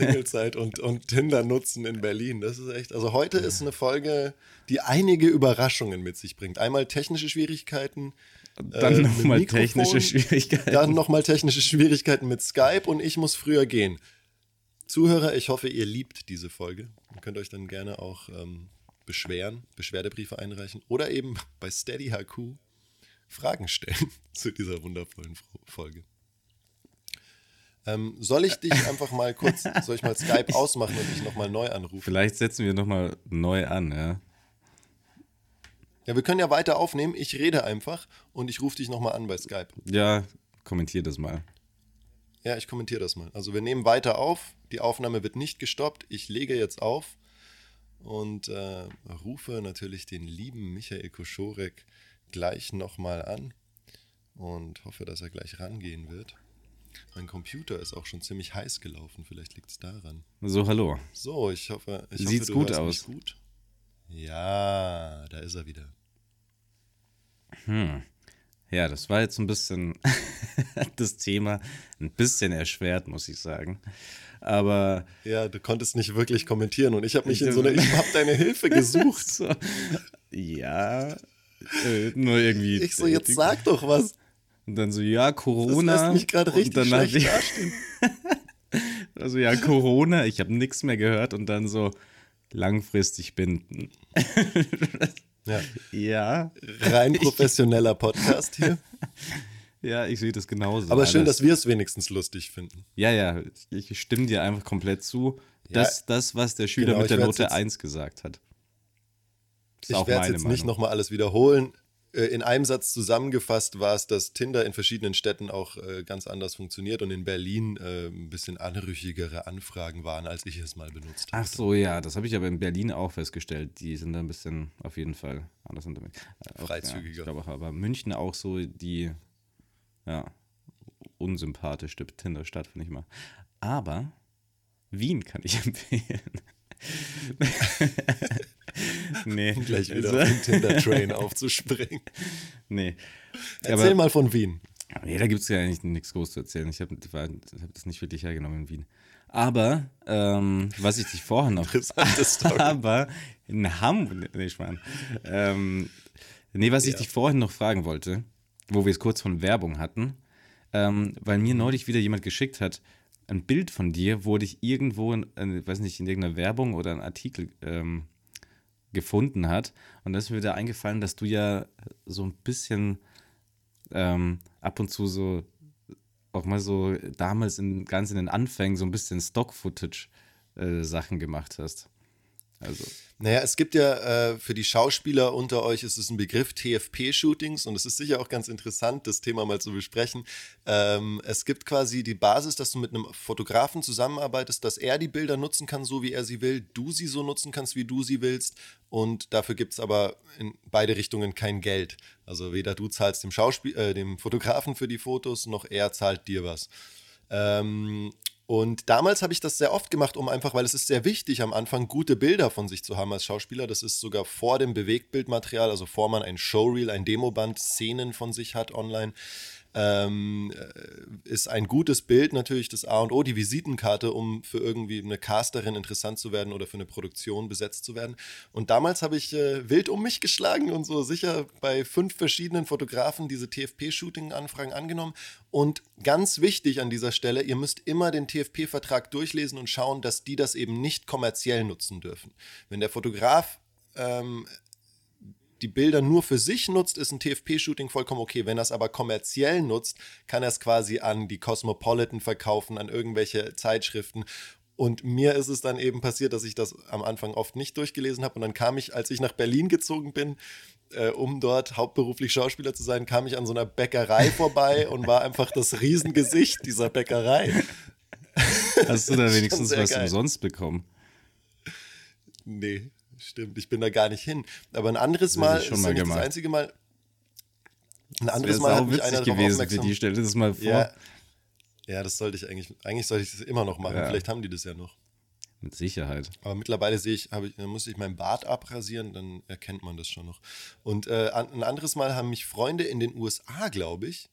Singlezeit und, und Tinder nutzen in Berlin. Das ist echt, also heute ist eine Folge, die einige Überraschungen mit sich bringt. Einmal technische Schwierigkeiten, dann äh, nochmal technische Schwierigkeiten. Dann nochmal technische Schwierigkeiten mit Skype und ich muss früher gehen. Zuhörer, ich hoffe, ihr liebt diese Folge. Ihr könnt euch dann gerne auch ähm, beschweren, Beschwerdebriefe einreichen oder eben bei Steady HQ Fragen stellen zu dieser wundervollen Folge. Ähm, soll ich dich einfach mal kurz, soll ich mal Skype ausmachen und dich nochmal neu anrufen? Vielleicht setzen wir nochmal neu an, ja. Ja, wir können ja weiter aufnehmen. Ich rede einfach und ich rufe dich nochmal an bei Skype. Ja, kommentier das mal. Ja, ich kommentiere das mal. Also wir nehmen weiter auf. Die Aufnahme wird nicht gestoppt. Ich lege jetzt auf und äh, rufe natürlich den lieben Michael Koschorek gleich nochmal an und hoffe, dass er gleich rangehen wird. Mein Computer ist auch schon ziemlich heiß gelaufen, vielleicht liegt es daran. So, hallo. So, ich hoffe, ich Sieht's hoffe, gut aus? Gut. Ja, da ist er wieder. Hm. Ja, das war jetzt ein bisschen das Thema ein bisschen erschwert, muss ich sagen. Aber ja, du konntest nicht wirklich kommentieren und ich habe mich in so eine, ich habe deine Hilfe gesucht. so, ja, äh, nur irgendwie. Ich so, jetzt sag doch was. Und dann so, ja, Corona. Das lässt mich gerade richtig und dann schlecht ich, dastehen. Also ja, Corona, ich habe nichts mehr gehört und dann so langfristig binden. Ja. ja. Rein professioneller Podcast hier. Ja, ich sehe das genauso. Aber schön, Alles. dass wir es wenigstens lustig finden. Ja, ja, ich stimme dir einfach komplett zu. Das, das was der Schüler genau, mit der Note jetzt- 1 gesagt hat. Ist Ich auch werde jetzt nicht Meinung. nochmal alles wiederholen. Äh, In einem Satz zusammengefasst war es, dass Tinder in verschiedenen Städten auch äh, ganz anders funktioniert und in Berlin äh, ein bisschen anrüchigere Anfragen waren, als ich es mal benutzt habe. Ach so, ja, das habe ich aber in Berlin auch festgestellt. Die sind da ein bisschen auf jeden Fall anders unterwegs. Äh, Freizügiger. Ja, ich glaube auch, aber München auch so die, ja, unsympathischste Tinder-Stadt, finde ich mal. Aber Wien kann ich empfehlen. nee. Gleich wieder also- auf den Tinder-Train aufzuspringen. Nee. Erzähl aber, mal von Wien. Nee, da gibt es ja eigentlich nichts groß zu erzählen. Ich habe hab das nicht wirklich hergenommen in Wien. Aber, ähm, was ich dich vorher noch. Aber in Hamburg. Nee, Schmarrn. Ähm, nee, was ich Ja. dich vorhin noch fragen wollte, wo wir es kurz von Werbung hatten, ähm, weil mir neulich wieder jemand geschickt hat, ein Bild von dir, wo dich irgendwo, in, weiß nicht, in irgendeiner Werbung oder ein Artikel ähm, gefunden hat. Und da ist mir wieder eingefallen, dass du ja so ein bisschen ähm, ab und zu so auch mal so damals in, ganz in den Anfängen so ein bisschen Stock-Footage-Sachen gemacht hast. Also, Naja, es gibt ja äh, für die Schauspieler unter euch ist es ein Begriff TFP-Shootings und es ist sicher auch ganz interessant, das Thema mal zu besprechen. Ähm, es gibt quasi die Basis, dass du mit einem Fotografen zusammenarbeitest, dass er die Bilder nutzen kann, so wie er sie will, du sie so nutzen kannst, wie du sie willst und dafür gibt es aber in beide Richtungen kein Geld. Also weder du zahlst dem, Schauspiel äh, dem Fotografen für die Fotos, noch er zahlt dir was. Ähm, und damals habe ich das sehr oft gemacht, um einfach, weil es ist sehr wichtig, am Anfang gute Bilder von sich zu haben als Schauspieler. Das ist sogar vor dem Bewegtbildmaterial, also vor man ein Showreel, ein Demoband, Szenen von sich hat online. Ähm, äh, ist ein gutes Bild natürlich das A und O, die Visitenkarte, um für irgendwie eine Casterin interessant zu werden oder für eine Produktion besetzt zu werden. Und damals habe ich äh, wild um mich geschlagen und so sicher bei fünf verschiedenen Fotografen diese TFP-Shooting-Anfragen angenommen. Und ganz wichtig an dieser Stelle, ihr müsst immer den TFP-Vertrag durchlesen und schauen, dass die das eben nicht kommerziell nutzen dürfen. Wenn der Fotograf ähm, die Bilder nur für sich nutzt, ist ein TFP-Shooting vollkommen okay. Wenn er es aber kommerziell nutzt, kann er es quasi an die Cosmopolitan verkaufen, an irgendwelche Zeitschriften. Und mir ist es dann eben passiert, dass ich das am Anfang oft nicht durchgelesen habe. Und dann kam ich, als ich nach Berlin gezogen bin, äh, um dort hauptberuflich Schauspieler zu sein, kam ich an so einer Bäckerei vorbei und war einfach das Riesengesicht dieser Bäckerei. hast du da wenigstens was geil. umsonst bekommen? Nee, stimmt. Ich bin da gar nicht hin. Aber ein anderes Mal schon ist mal das einzige Mal. Ein Das anderes Mal hat mich einer gewesen für aufmerksam. die. Stell dir das mal vor. Ja, ja, das sollte ich eigentlich. Eigentlich sollte ich das immer noch machen. Ja. Vielleicht haben die das ja noch. Mit Sicherheit. Aber mittlerweile sehe ich, habe ich, muss ich meinen Bart abrasieren, dann erkennt man das schon noch. Und äh, ein anderes Mal haben mich Freunde in den USA, glaube ich,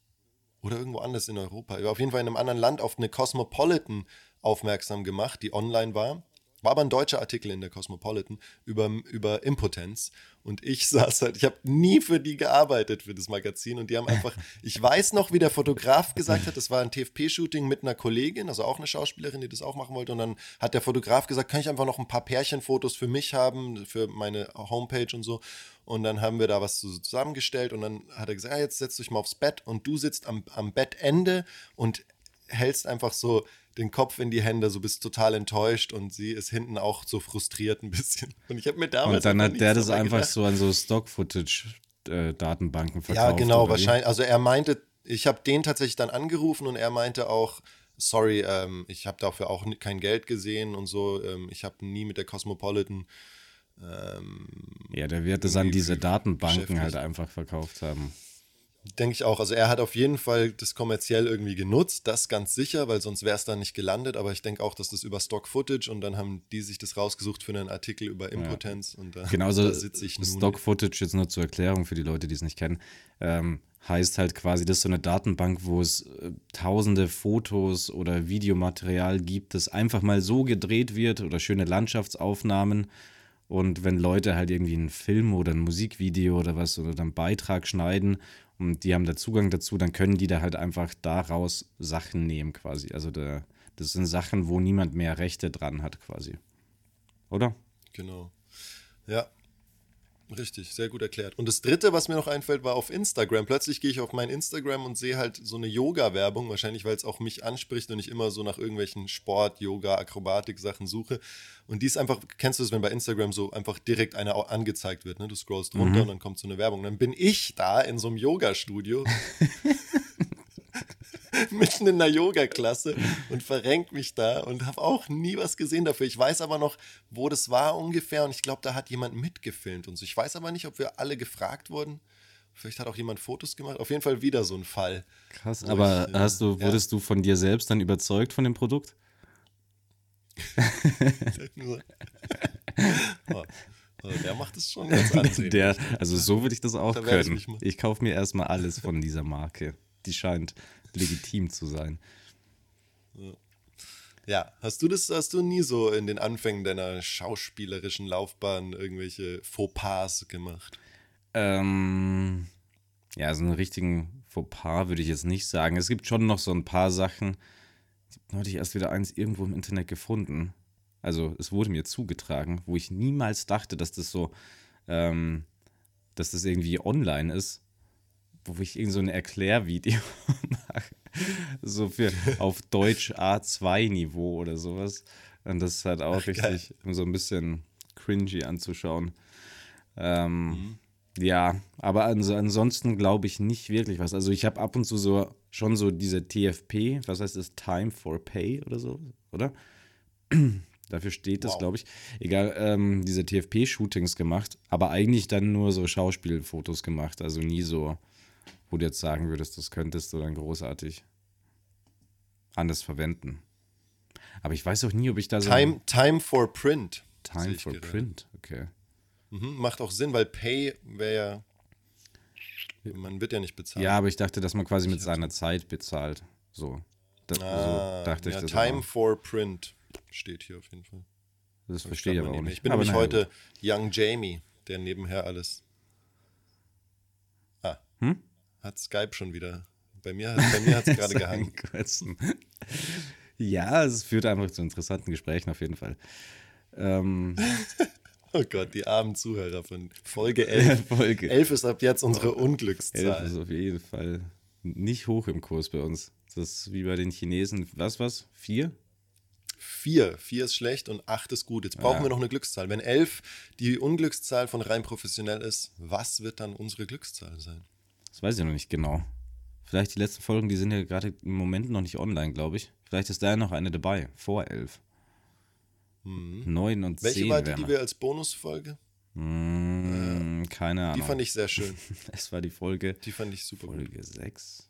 oder irgendwo anders in Europa, auf jeden Fall in einem anderen Land auf eine Cosmopolitan aufmerksam gemacht, die online war. War aber ein deutscher Artikel in der Cosmopolitan über, über Impotenz. Und ich saß halt, ich habe nie für die gearbeitet, für das Magazin. Und die haben einfach, ich weiß noch, wie der Fotograf gesagt hat, das war ein TFP-Shooting mit einer Kollegin, also auch eine Schauspielerin, die das auch machen wollte. Und dann hat der Fotograf gesagt, kann ich einfach noch ein paar Pärchenfotos für mich haben, für meine Homepage und so. Und dann haben wir da was so zusammengestellt. Und dann hat er gesagt, ja, jetzt setzt dich mal aufs Bett. Und du sitzt am, am Bettende und hältst einfach so den Kopf in die Hände, so bist total enttäuscht und sie ist hinten auch so frustriert ein bisschen. Und ich habe mir damals Und dann hat der das einfach gedacht. so an so Stock-Footage-Datenbanken verkauft. Ja, genau, wie? wahrscheinlich. Also er meinte, ich habe den tatsächlich dann angerufen und er meinte auch, sorry, ähm, ich habe dafür auch kein Geld gesehen und so. Ähm, ich habe nie mit der Cosmopolitan Ähm, ja, der wird es an diese Datenbanken halt einfach verkauft haben. Denke ich auch. Also er hat auf jeden Fall das kommerziell irgendwie genutzt, das ganz sicher, weil sonst wäre es da nicht gelandet. Aber ich denke auch, dass das über Stock-Footage und dann haben die sich das rausgesucht für einen Artikel über Impotenz. Ja. Und da, Genauso da sitze ich Stock-Footage, jetzt nur zur Erklärung für die Leute, die es nicht kennen, ähm, heißt halt quasi, das ist so eine Datenbank, wo es äh, tausende Fotos oder Videomaterial gibt, das einfach mal so gedreht wird oder schöne Landschaftsaufnahmen und wenn Leute halt irgendwie einen Film oder ein Musikvideo oder was oder einen Beitrag schneiden und die haben da Zugang dazu, dann können die da halt einfach daraus Sachen nehmen quasi. Also da, das sind Sachen, wo niemand mehr Rechte dran hat quasi. Oder? Genau. Ja, Richtig, sehr gut erklärt. Und das dritte, was mir noch einfällt, war auf Instagram. Plötzlich gehe ich auf mein Instagram und sehe halt so eine Yoga-Werbung, wahrscheinlich weil es auch mich anspricht und ich immer so nach irgendwelchen Sport, Yoga, Akrobatik-Sachen suche. Und die ist einfach, kennst du das, wenn bei Instagram so einfach direkt eine angezeigt wird, ne? Du scrollst runter mhm. und dann kommt so eine Werbung. Dann bin ich da in so einem Yoga-Studio mitten in einer Yoga-Klasse und verrenkt mich da und habe auch nie was gesehen dafür. Ich weiß aber noch, wo das war ungefähr und ich glaube, da hat jemand mitgefilmt und so. Ich weiß aber nicht, ob wir alle gefragt wurden. Vielleicht hat auch jemand Fotos gemacht. Auf jeden Fall wieder so ein Fall. Krass, aber ich, äh, hast du, wurdest ja. du von dir selbst dann überzeugt von dem Produkt? oh, oh, der macht es schon ganz ansehnlich. Der, also so würde ich das auch da können. Ich, ich kaufe mir erstmal alles von dieser Marke. Die scheint legitim zu sein. Ja, hast du das, hast du nie so in den Anfängen deiner schauspielerischen Laufbahn irgendwelche Fauxpas gemacht? Ähm, ja, so einen richtigen Fauxpas würde ich jetzt nicht sagen. Es gibt schon noch so ein paar Sachen. Ich habe neulich erst wieder eins irgendwo im Internet gefunden. Also es wurde mir zugetragen, wo ich niemals dachte, dass das so, ähm, dass das irgendwie online ist wo ich irgend so ein Erklärvideo mache. So für auf Deutsch A2-Niveau oder sowas. Und das ist halt auch Ach, richtig geil. so ein bisschen cringy anzuschauen. Ähm, mhm. Ja, aber ans ansonsten glaube ich nicht wirklich was. Also ich habe ab und zu so schon so diese TFP, was heißt das? Time for Pay oder so, oder? Dafür steht das, wow. glaube ich. Egal, ähm, diese TFP-Shootings gemacht, aber eigentlich dann nur so Schauspielfotos gemacht, also nie so wo du jetzt sagen würdest, das könntest du dann großartig anders verwenden. Aber ich weiß auch nie, ob ich da so. Time, time for Print. Time for gerade. Print, okay. Mhm, macht auch Sinn, weil Pay wäre ja. Man wird ja nicht bezahlt. Ja, aber ich dachte, dass man quasi mit seiner Zeit bezahlt. So. Das, ah, so dachte ja, ich das Time auch. for Print steht hier auf jeden Fall. Das verstehe ich aber auch nicht. Ich bin aber nämlich heute Young Jamie, der nebenher alles. Ah. Hm? Hat Skype schon wieder. Bei mir, bei mir hat es gerade gehangen. ja, es führt einfach zu interessanten Gesprächen auf jeden Fall. Ähm, oh Gott, die armen Zuhörer von Folge 11. Folge 11 ist ab jetzt unsere Unglückszahl. 11 ist auf jeden Fall nicht hoch im Kurs bei uns. Das ist wie bei den Chinesen. Was, was? Vier? Vier. Vier ist schlecht und acht ist gut. Jetzt brauchen ja. wir noch eine Glückszahl. Wenn elf die Unglückszahl von rein professionell ist, was wird dann unsere Glückszahl sein? Das weiß ich noch nicht genau. Vielleicht die letzten Folgen, die sind ja gerade im Moment noch nicht online, glaube ich. Vielleicht ist da ja noch eine dabei, vor elf. Mhm. Neun und Welche zehn. Welche war die, die wir als Bonusfolge? Mmh, äh, keine Ahnung. Die fand ich sehr schön. es war die Folge. Die fand ich super. Folge 6.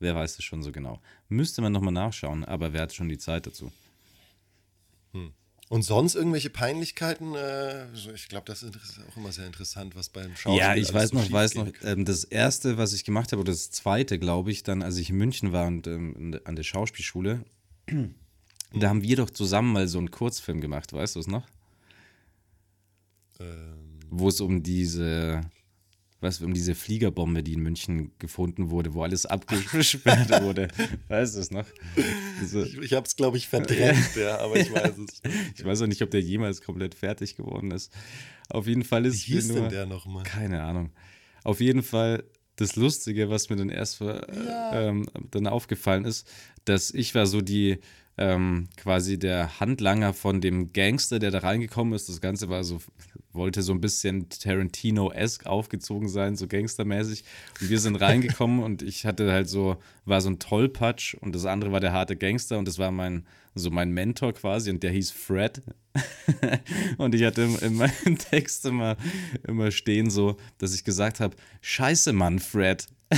Wer weiß es schon so genau. Müsste man nochmal nachschauen, aber wer hat schon die Zeit dazu? Hm. Und sonst irgendwelche Peinlichkeiten? Äh, ich glaube, das ist auch immer sehr interessant, was beim Schauspiel Ja, ich weiß so noch, weiß noch, ähm, das erste, was ich gemacht habe, oder das zweite, glaube ich, dann, als ich in München war und ähm, an der Schauspielschule, da haben wir doch zusammen mal so einen Kurzfilm gemacht, weißt du es noch? Ähm. Wo es um diese was um diese Fliegerbombe, die in München gefunden wurde, wo alles abgesperrt wurde. weißt du es noch? Also, ich ich habe es, glaube ich, verdrängt, ja, aber ich weiß es. ich weiß auch nicht, ob der jemals komplett fertig geworden ist. Auf jeden Fall ist Wie hieß nur, denn der nochmal? Keine Ahnung. Auf jeden Fall das Lustige, was mir dann erst ja. ähm, dann aufgefallen ist, dass ich war so die ähm, quasi der Handlanger von dem Gangster, der da reingekommen ist. Das Ganze war so, wollte so ein bisschen Tarantino-esque aufgezogen sein, so gangstermäßig. Und wir sind reingekommen und ich hatte halt so, war so ein Tollpatsch und das andere war der harte Gangster und das war mein, so mein Mentor quasi und der hieß Fred. und ich hatte in meinem Text immer, immer stehen so, dass ich gesagt habe, scheiße Mann, Fred.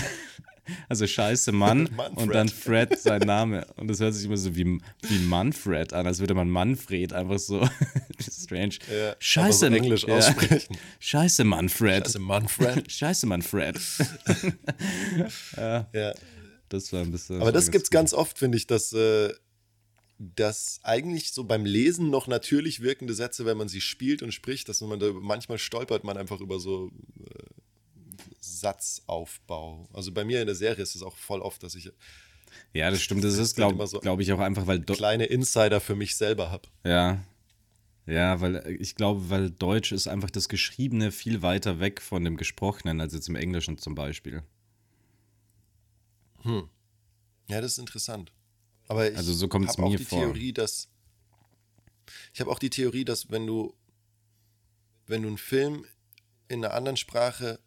Also scheiße Mann und dann Fred sein Name. Und das hört sich immer so wie, wie Manfred an, als würde man Manfred einfach so strange. Ja, scheiße. So Englisch ja. aussprechen. Scheiße Manfred. Scheiße Manfred. scheiße Manfred. ja. ja. Das war ein bisschen. Aber das gibt es ganz oft, finde ich, dass. Äh, dass eigentlich so beim Lesen noch natürlich wirkende Sätze, wenn man sie spielt und spricht, dass man da manchmal stolpert man einfach über so äh, Satzaufbau. Also bei mir in der Serie ist es auch voll oft, dass ich. Ja, das stimmt. Das ist, glaube so glaub ich, auch einfach, weil. Kleine Insider für mich selber habe. Ja. Ja, weil äh, ich glaube, weil Deutsch ist einfach das Geschriebene viel weiter weg von dem Gesprochenen als jetzt im Englischen zum Beispiel. Hm. Ja, das ist interessant. Aber ich also so habe auch die vor. Theorie, dass ich habe auch die Theorie, dass wenn du wenn du einen Film in einer anderen Sprache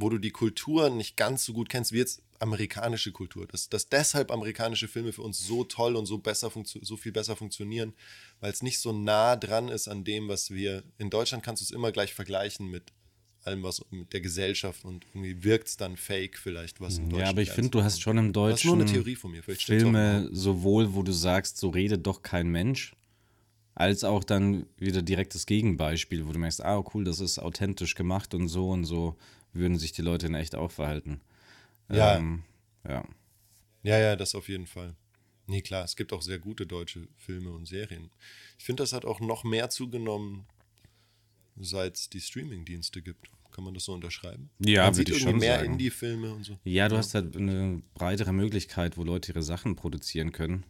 wo du die Kultur nicht ganz so gut kennst wie jetzt amerikanische Kultur. Dass, dass deshalb amerikanische Filme für uns so toll und so, besser so viel besser funktionieren, weil es nicht so nah dran ist an dem, was wir. In Deutschland kannst du es immer gleich vergleichen mit allem, was mit der Gesellschaft und irgendwie wirkt es dann fake vielleicht, was in Deutschland Ja, aber ich finde, du hast schon im Deutschen. Das ist nur eine Theorie von mir. Vielleicht Filme sowohl, wo du sagst, so redet doch kein Mensch, als auch dann wieder direkt das Gegenbeispiel, wo du merkst, ah, cool, das ist authentisch gemacht und so und so würden sich die Leute in echt auch verhalten. Ja. Ähm, ja. Ja, ja, das auf jeden Fall. Nee, klar, es gibt auch sehr gute deutsche Filme und Serien. Ich finde, das hat auch noch mehr zugenommen, seit es die Streaming-Dienste gibt. Kann man das so unterschreiben? Ja, würde ich schon mehr Indie-Filme und so. Ja, du ja. hast halt eine breitere Möglichkeit, wo Leute ihre Sachen produzieren können.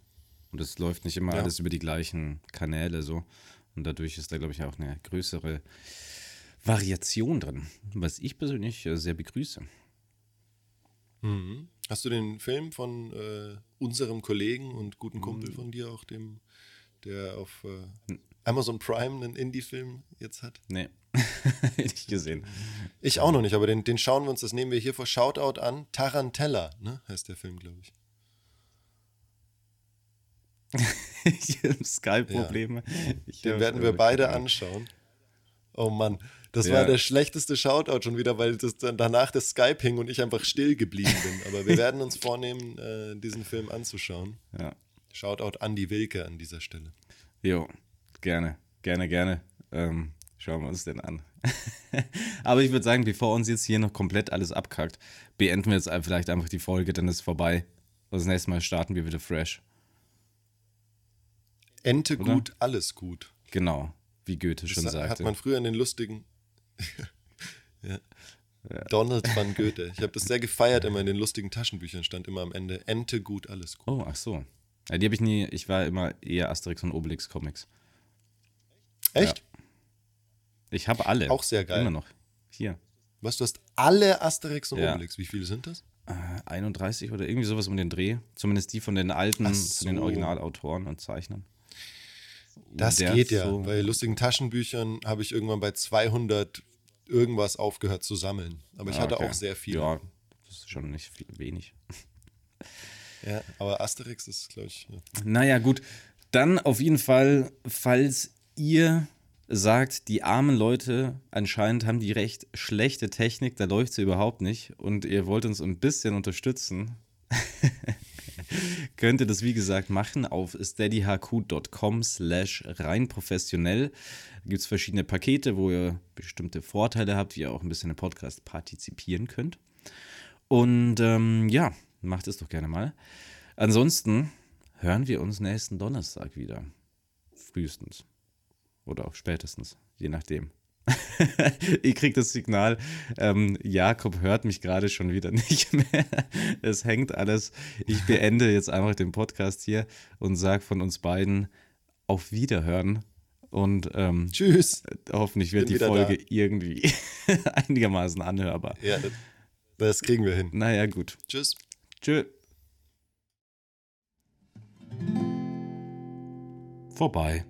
Und es läuft nicht immer ja. alles über die gleichen Kanäle so. Und dadurch ist da, glaube ich, auch eine größere Variation drin, was ich persönlich äh, sehr begrüße. Mhm. Hast du den Film von äh, unserem Kollegen und guten Kumpel mhm. von dir, auch dem, der auf äh, Amazon Prime einen Indie-Film jetzt hat? Nee, nicht gesehen. Ich auch noch nicht, aber den, den schauen wir uns, das nehmen wir hier vor Shoutout an. Tarantella, ne, heißt der Film, glaube ich. ich habe Skype-Probleme. Ja. Den werden wir beide anschauen. Oh Mann, das ja. war der schlechteste Shoutout schon wieder, weil das dann danach das Skype hing und ich einfach still geblieben bin. Aber wir werden uns vornehmen, äh, diesen Film anzuschauen. Ja. Shoutout an die Wilke an dieser Stelle. Jo, gerne, gerne, gerne. Ähm, schauen wir uns den an. Aber ich würde sagen, bevor uns jetzt hier noch komplett alles abkackt, beenden wir jetzt vielleicht einfach die Folge, dann ist es vorbei. Das nächste Mal starten wir wieder fresh. Ente Oder? gut, alles gut. Genau, wie Goethe das schon sagte. Hat man früher in den lustigen ja. Ja. Donald van Goethe. Ich habe das sehr gefeiert, immer in den lustigen Taschenbüchern stand immer am Ende Ente gut, alles gut. Oh, ach so. Ja, die habe ich nie, ich war immer eher Asterix und Obelix Comics. Echt? Ja. Ich habe alle. Auch sehr geil. Immer noch. Hier. Was, du hast alle Asterix und Obelix. Wie viele sind das? Äh, 31 oder irgendwie sowas um den Dreh. Zumindest die von den alten, so. von den Originalautoren und Zeichnern. Das geht ja. So bei lustigen Taschenbüchern habe ich irgendwann bei 200 irgendwas aufgehört zu sammeln. Aber ich ah, hatte okay. auch sehr viel. Ja, das ist schon nicht viel, wenig. Ja, aber Asterix ist, glaube ich. Ja. Naja, gut. Dann auf jeden Fall, falls ihr sagt, die armen Leute anscheinend haben die recht schlechte Technik, da läuft sie überhaupt nicht und ihr wollt uns ein bisschen unterstützen, könnt ihr das wie gesagt machen auf steadyhq.com slash rein professionell. Da gibt es verschiedene Pakete, wo ihr bestimmte Vorteile habt, wie ihr auch ein bisschen im Podcast partizipieren könnt. Und ähm, ja, macht es doch gerne mal. Ansonsten hören wir uns nächsten Donnerstag wieder. Frühestens. Oder auch spätestens, je nachdem. ich kriege das Signal, ähm, Jakob hört mich gerade schon wieder nicht mehr. Es hängt alles. Ich beende jetzt einfach den Podcast hier und sage von uns beiden auf Wiederhören. Und ähm, tschüss. Hoffentlich wird die Folge da. irgendwie einigermaßen anhörbar. Ja, das, das kriegen wir hin. Naja, gut. Tschüss. Tschüss. Vorbei.